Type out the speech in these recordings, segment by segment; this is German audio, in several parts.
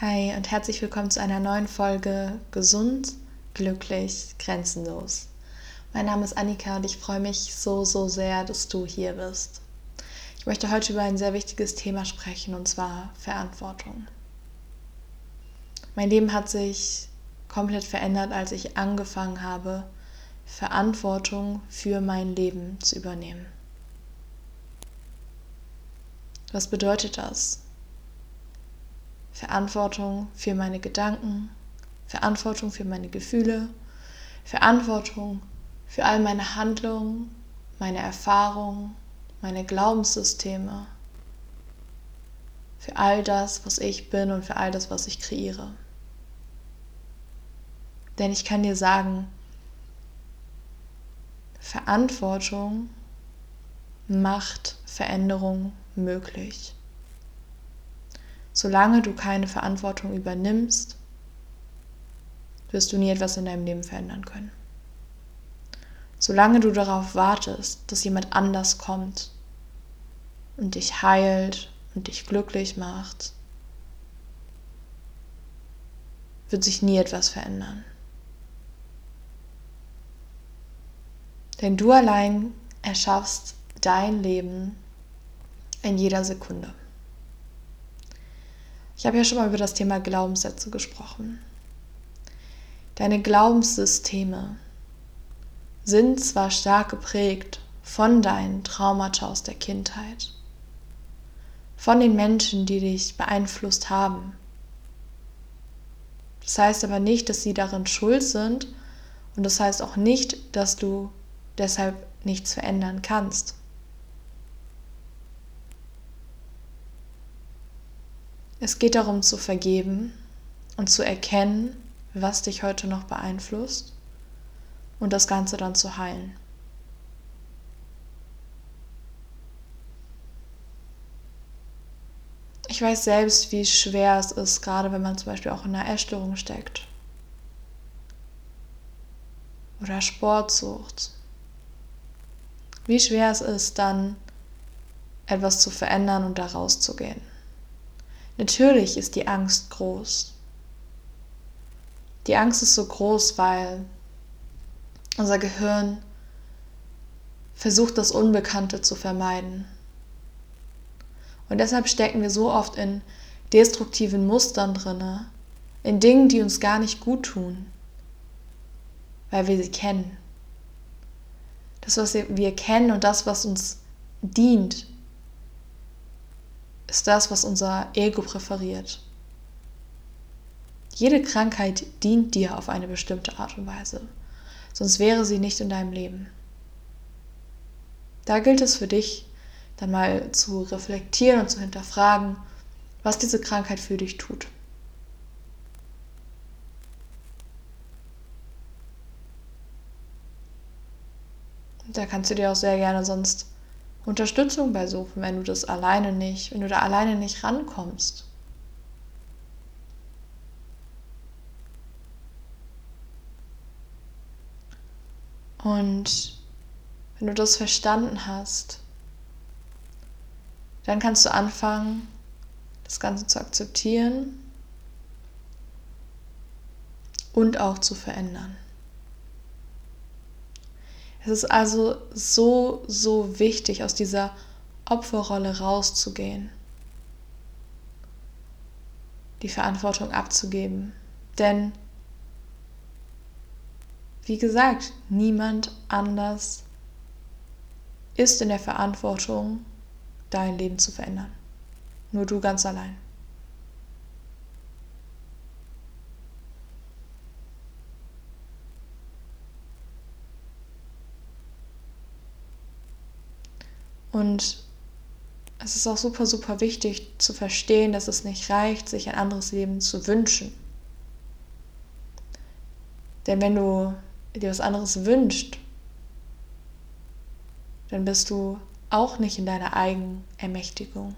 Hi und herzlich willkommen zu einer neuen Folge Gesund, glücklich, grenzenlos. Mein Name ist Annika und ich freue mich so, so sehr, dass du hier bist. Ich möchte heute über ein sehr wichtiges Thema sprechen und zwar Verantwortung. Mein Leben hat sich komplett verändert, als ich angefangen habe, Verantwortung für mein Leben zu übernehmen. Was bedeutet das? Verantwortung für meine Gedanken, Verantwortung für meine Gefühle, Verantwortung für all meine Handlungen, meine Erfahrungen, meine Glaubenssysteme, für all das, was ich bin und für all das, was ich kreiere. Denn ich kann dir sagen, Verantwortung macht Veränderung möglich. Solange du keine Verantwortung übernimmst, wirst du nie etwas in deinem Leben verändern können. Solange du darauf wartest, dass jemand anders kommt und dich heilt und dich glücklich macht, wird sich nie etwas verändern. Denn du allein erschaffst dein Leben in jeder Sekunde. Ich habe ja schon mal über das Thema Glaubenssätze gesprochen. Deine Glaubenssysteme sind zwar stark geprägt von deinen Traumata aus der Kindheit, von den Menschen, die dich beeinflusst haben. Das heißt aber nicht, dass sie darin schuld sind und das heißt auch nicht, dass du deshalb nichts verändern kannst. Es geht darum zu vergeben und zu erkennen, was dich heute noch beeinflusst und das Ganze dann zu heilen. Ich weiß selbst, wie schwer es ist, gerade wenn man zum Beispiel auch in einer Essstörung steckt. Oder Sportsucht. Wie schwer es ist, dann etwas zu verändern und da rauszugehen. Natürlich ist die Angst groß. Die Angst ist so groß, weil unser Gehirn versucht, das Unbekannte zu vermeiden. Und deshalb stecken wir so oft in destruktiven Mustern drinne, in Dingen, die uns gar nicht gut tun, weil wir sie kennen. Das, was wir kennen und das, was uns dient, ist das, was unser Ego präferiert. Jede Krankheit dient dir auf eine bestimmte Art und Weise, sonst wäre sie nicht in deinem Leben. Da gilt es für dich, dann mal zu reflektieren und zu hinterfragen, was diese Krankheit für dich tut. Da kannst du dir auch sehr gerne sonst Unterstützung bei suchen, wenn du das alleine nicht, wenn du da alleine nicht rankommst. Und wenn du das verstanden hast, dann kannst du anfangen, das Ganze zu akzeptieren und auch zu verändern. Es ist also so, so wichtig, aus dieser Opferrolle rauszugehen, die Verantwortung abzugeben. Denn, wie gesagt, niemand anders ist in der Verantwortung, dein Leben zu verändern. Nur du ganz allein. Und es ist auch super, super wichtig zu verstehen, dass es nicht reicht, sich ein anderes Leben zu wünschen. Denn wenn du dir was anderes wünschst, dann bist du auch nicht in deiner eigenen Ermächtigung.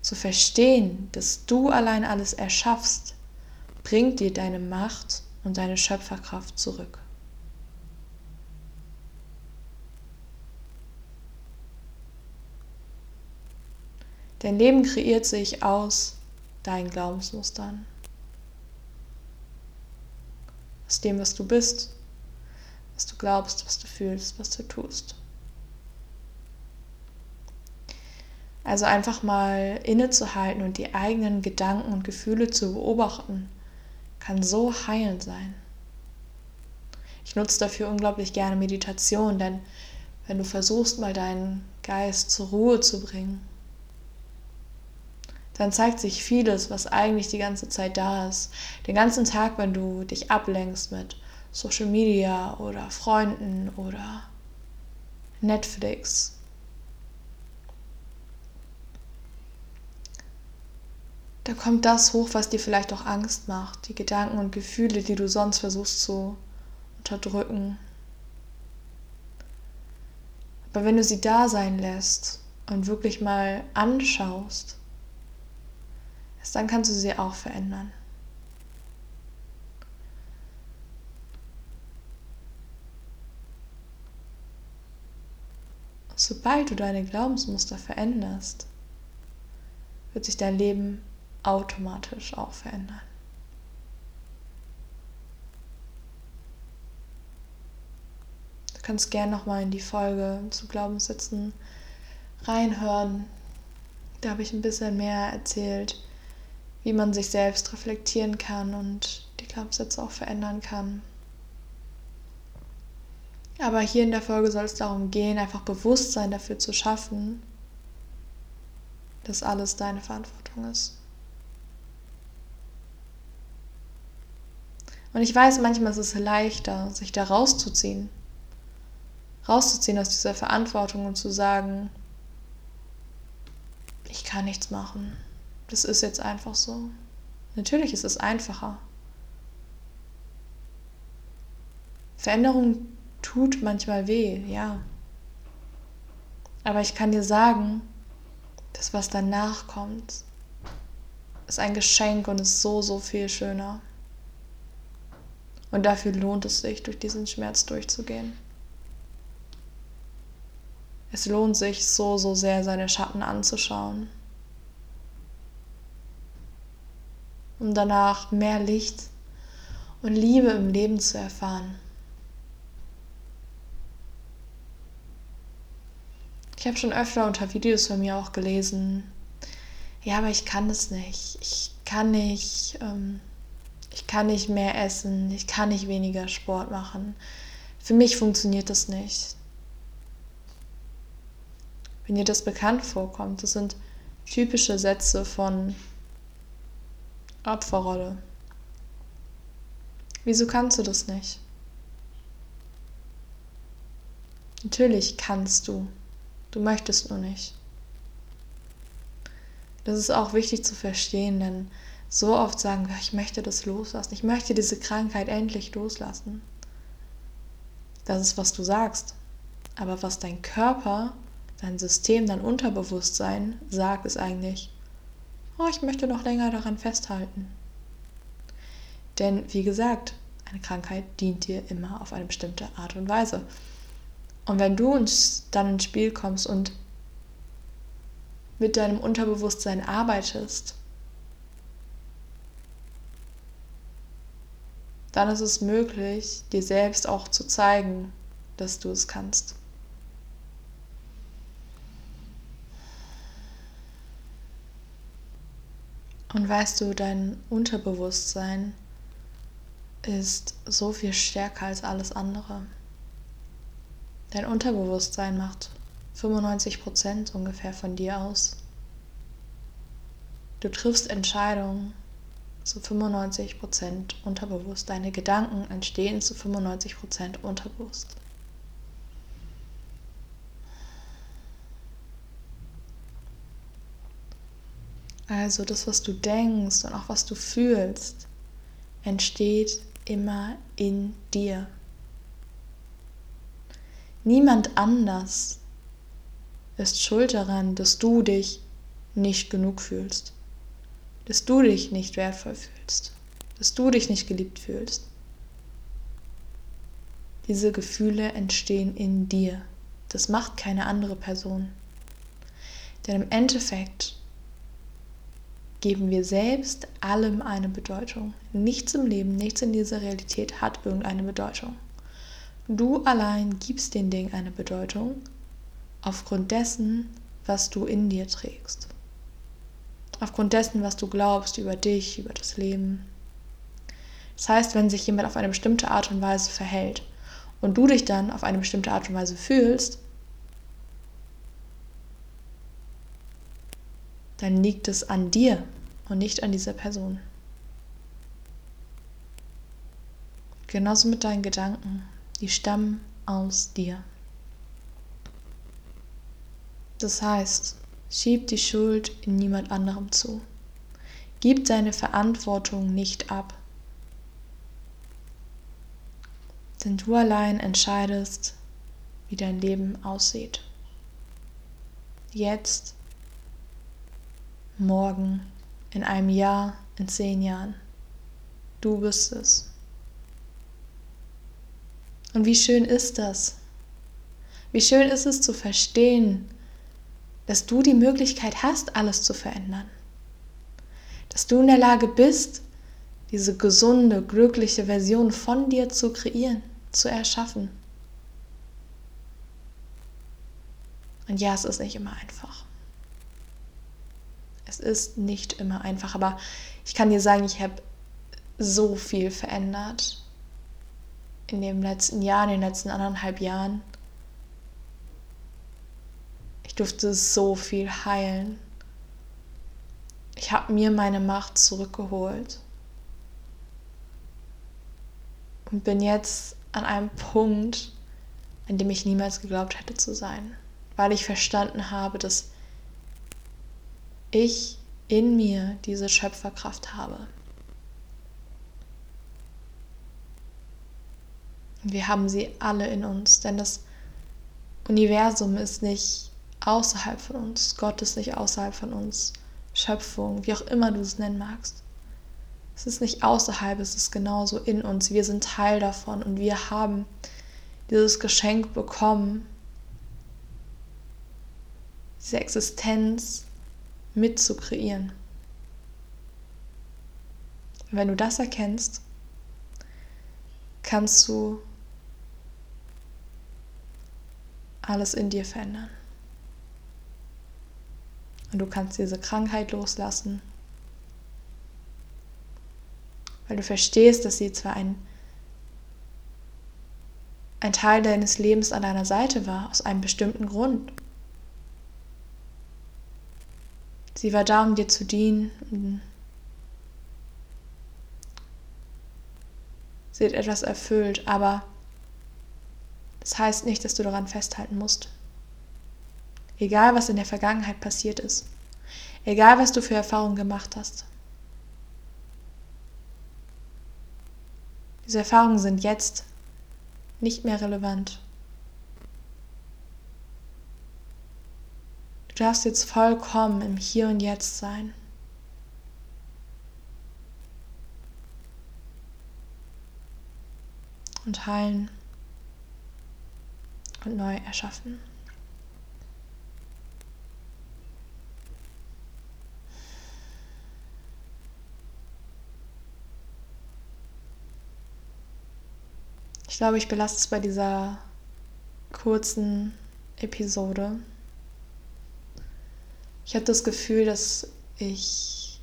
Zu verstehen, dass du allein alles erschaffst, bringt dir deine Macht und deine Schöpferkraft zurück. Dein Leben kreiert sich aus deinen Glaubensmustern, aus dem, was du bist, was du glaubst, was du fühlst, was du tust. Also einfach mal innezuhalten und die eigenen Gedanken und Gefühle zu beobachten, kann so heilend sein. Ich nutze dafür unglaublich gerne Meditation, denn wenn du versuchst, mal deinen Geist zur Ruhe zu bringen, dann zeigt sich vieles, was eigentlich die ganze Zeit da ist. Den ganzen Tag, wenn du dich ablenkst mit Social Media oder Freunden oder Netflix da kommt das hoch, was dir vielleicht auch Angst macht, die Gedanken und Gefühle, die du sonst versuchst zu unterdrücken. Aber wenn du sie da sein lässt und wirklich mal anschaust, erst dann kannst du sie auch verändern. Sobald du deine Glaubensmuster veränderst, wird sich dein Leben automatisch auch verändern. Du kannst gerne nochmal in die Folge zu Glaubenssätzen reinhören. Da habe ich ein bisschen mehr erzählt, wie man sich selbst reflektieren kann und die Glaubenssätze auch verändern kann. Aber hier in der Folge soll es darum gehen, einfach Bewusstsein dafür zu schaffen, dass alles deine Verantwortung ist. Und ich weiß, manchmal ist es leichter, sich da rauszuziehen. Rauszuziehen aus dieser Verantwortung und zu sagen, ich kann nichts machen. Das ist jetzt einfach so. Natürlich ist es einfacher. Veränderung tut manchmal weh, ja. Aber ich kann dir sagen, das, was danach kommt, ist ein Geschenk und ist so, so viel schöner. Und dafür lohnt es sich, durch diesen Schmerz durchzugehen. Es lohnt sich so, so sehr, seine Schatten anzuschauen. Um danach mehr Licht und Liebe im Leben zu erfahren. Ich habe schon öfter unter Videos von mir auch gelesen, ja, aber ich kann es nicht. Ich kann nicht ähm, ich kann nicht mehr essen, ich kann nicht weniger Sport machen. Für mich funktioniert das nicht. Wenn dir das bekannt vorkommt, das sind typische Sätze von Opferrolle. Wieso kannst du das nicht? Natürlich kannst du. Du möchtest nur nicht. Das ist auch wichtig zu verstehen, denn so oft sagen wir, ich möchte das loslassen, ich möchte diese Krankheit endlich loslassen. Das ist, was du sagst. Aber was dein Körper, dein System, dein Unterbewusstsein sagt, ist eigentlich, oh, ich möchte noch länger daran festhalten. Denn wie gesagt, eine Krankheit dient dir immer auf eine bestimmte Art und Weise. Und wenn du dann ins Spiel kommst und mit deinem Unterbewusstsein arbeitest, dann ist es möglich, dir selbst auch zu zeigen, dass du es kannst. Und weißt du, dein Unterbewusstsein ist so viel stärker als alles andere. Dein Unterbewusstsein macht 95% ungefähr von dir aus. Du triffst Entscheidungen zu 95% unterbewusst. Deine Gedanken entstehen zu 95% unterbewusst. Also das, was du denkst und auch was du fühlst, entsteht immer in dir. Niemand anders ist schuld daran, dass du dich nicht genug fühlst dass du dich nicht wertvoll fühlst, dass du dich nicht geliebt fühlst. Diese Gefühle entstehen in dir. Das macht keine andere Person. Denn im Endeffekt geben wir selbst allem eine Bedeutung. Nichts im Leben, nichts in dieser Realität hat irgendeine Bedeutung. Du allein gibst den Dingen eine Bedeutung aufgrund dessen, was du in dir trägst. Aufgrund dessen, was du glaubst über dich, über das Leben. Das heißt, wenn sich jemand auf eine bestimmte Art und Weise verhält und du dich dann auf eine bestimmte Art und Weise fühlst, dann liegt es an dir und nicht an dieser Person. Genauso mit deinen Gedanken, die stammen aus dir. Das heißt, schieb die Schuld in niemand anderem zu. Gib deine Verantwortung nicht ab. Denn du allein entscheidest, wie dein Leben aussieht. Jetzt morgen, in einem Jahr, in zehn Jahren. Du bist es. Und wie schön ist das? Wie schön ist es zu verstehen, dass du die Möglichkeit hast, alles zu verändern. Dass du in der Lage bist, diese gesunde, glückliche Version von dir zu kreieren, zu erschaffen. Und ja, es ist nicht immer einfach. Es ist nicht immer einfach, aber ich kann dir sagen, ich habe so viel verändert in dem letzten Jahr, in den letzten anderthalb Jahren. Ich durfte so viel heilen. Ich habe mir meine Macht zurückgeholt und bin jetzt an einem Punkt, an dem ich niemals geglaubt hätte zu sein, weil ich verstanden habe, dass ich in mir diese Schöpferkraft habe. wir haben sie alle in uns, denn das Universum ist nicht außerhalb von uns, Gott ist nicht außerhalb von uns, Schöpfung, wie auch immer du es nennen magst. Es ist nicht außerhalb, es ist genauso in uns. Wir sind Teil davon und wir haben dieses Geschenk bekommen, diese Existenz mit zu kreieren. Wenn du das erkennst, kannst du alles in dir verändern. Und du kannst diese Krankheit loslassen, weil du verstehst, dass sie zwar ein, ein Teil deines Lebens an deiner Seite war, aus einem bestimmten Grund. Sie war da, um dir zu dienen. Sie hat etwas erfüllt, aber das heißt nicht, dass du daran festhalten musst. Egal, was in der Vergangenheit passiert ist. Egal, was du für Erfahrungen gemacht hast. Diese Erfahrungen sind jetzt nicht mehr relevant. Du darfst jetzt vollkommen im Hier und Jetzt sein. Und heilen und neu erschaffen. Ich glaube, ich belasse es bei dieser kurzen Episode. Ich habe das Gefühl, dass ich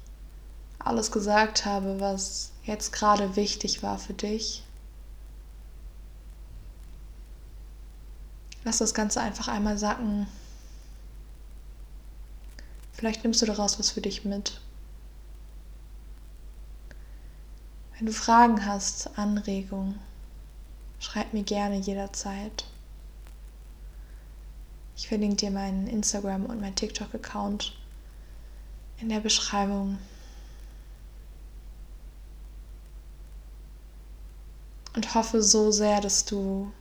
alles gesagt habe, was jetzt gerade wichtig war für dich. Lass das Ganze einfach einmal sacken. Vielleicht nimmst du daraus was für dich mit. Wenn du Fragen hast, Anregungen, schreib mir gerne jederzeit. Ich verlinke dir meinen Instagram und meinen TikTok-Account in der Beschreibung. Und hoffe so sehr, dass du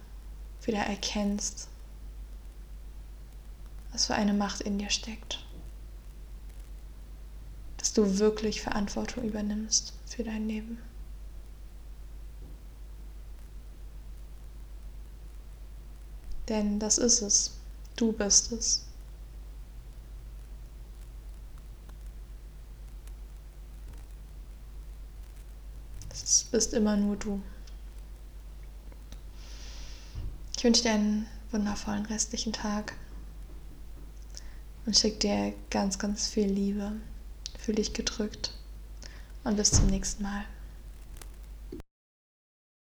wieder erkennst, was für eine Macht in dir steckt. Dass du wirklich Verantwortung übernimmst für dein Leben. Denn das ist es. Du bist es. Es bist immer nur du. Ich wünsche dir einen wundervollen restlichen Tag und schicke dir ganz, ganz viel Liebe. Fühl dich gedrückt und bis zum nächsten Mal.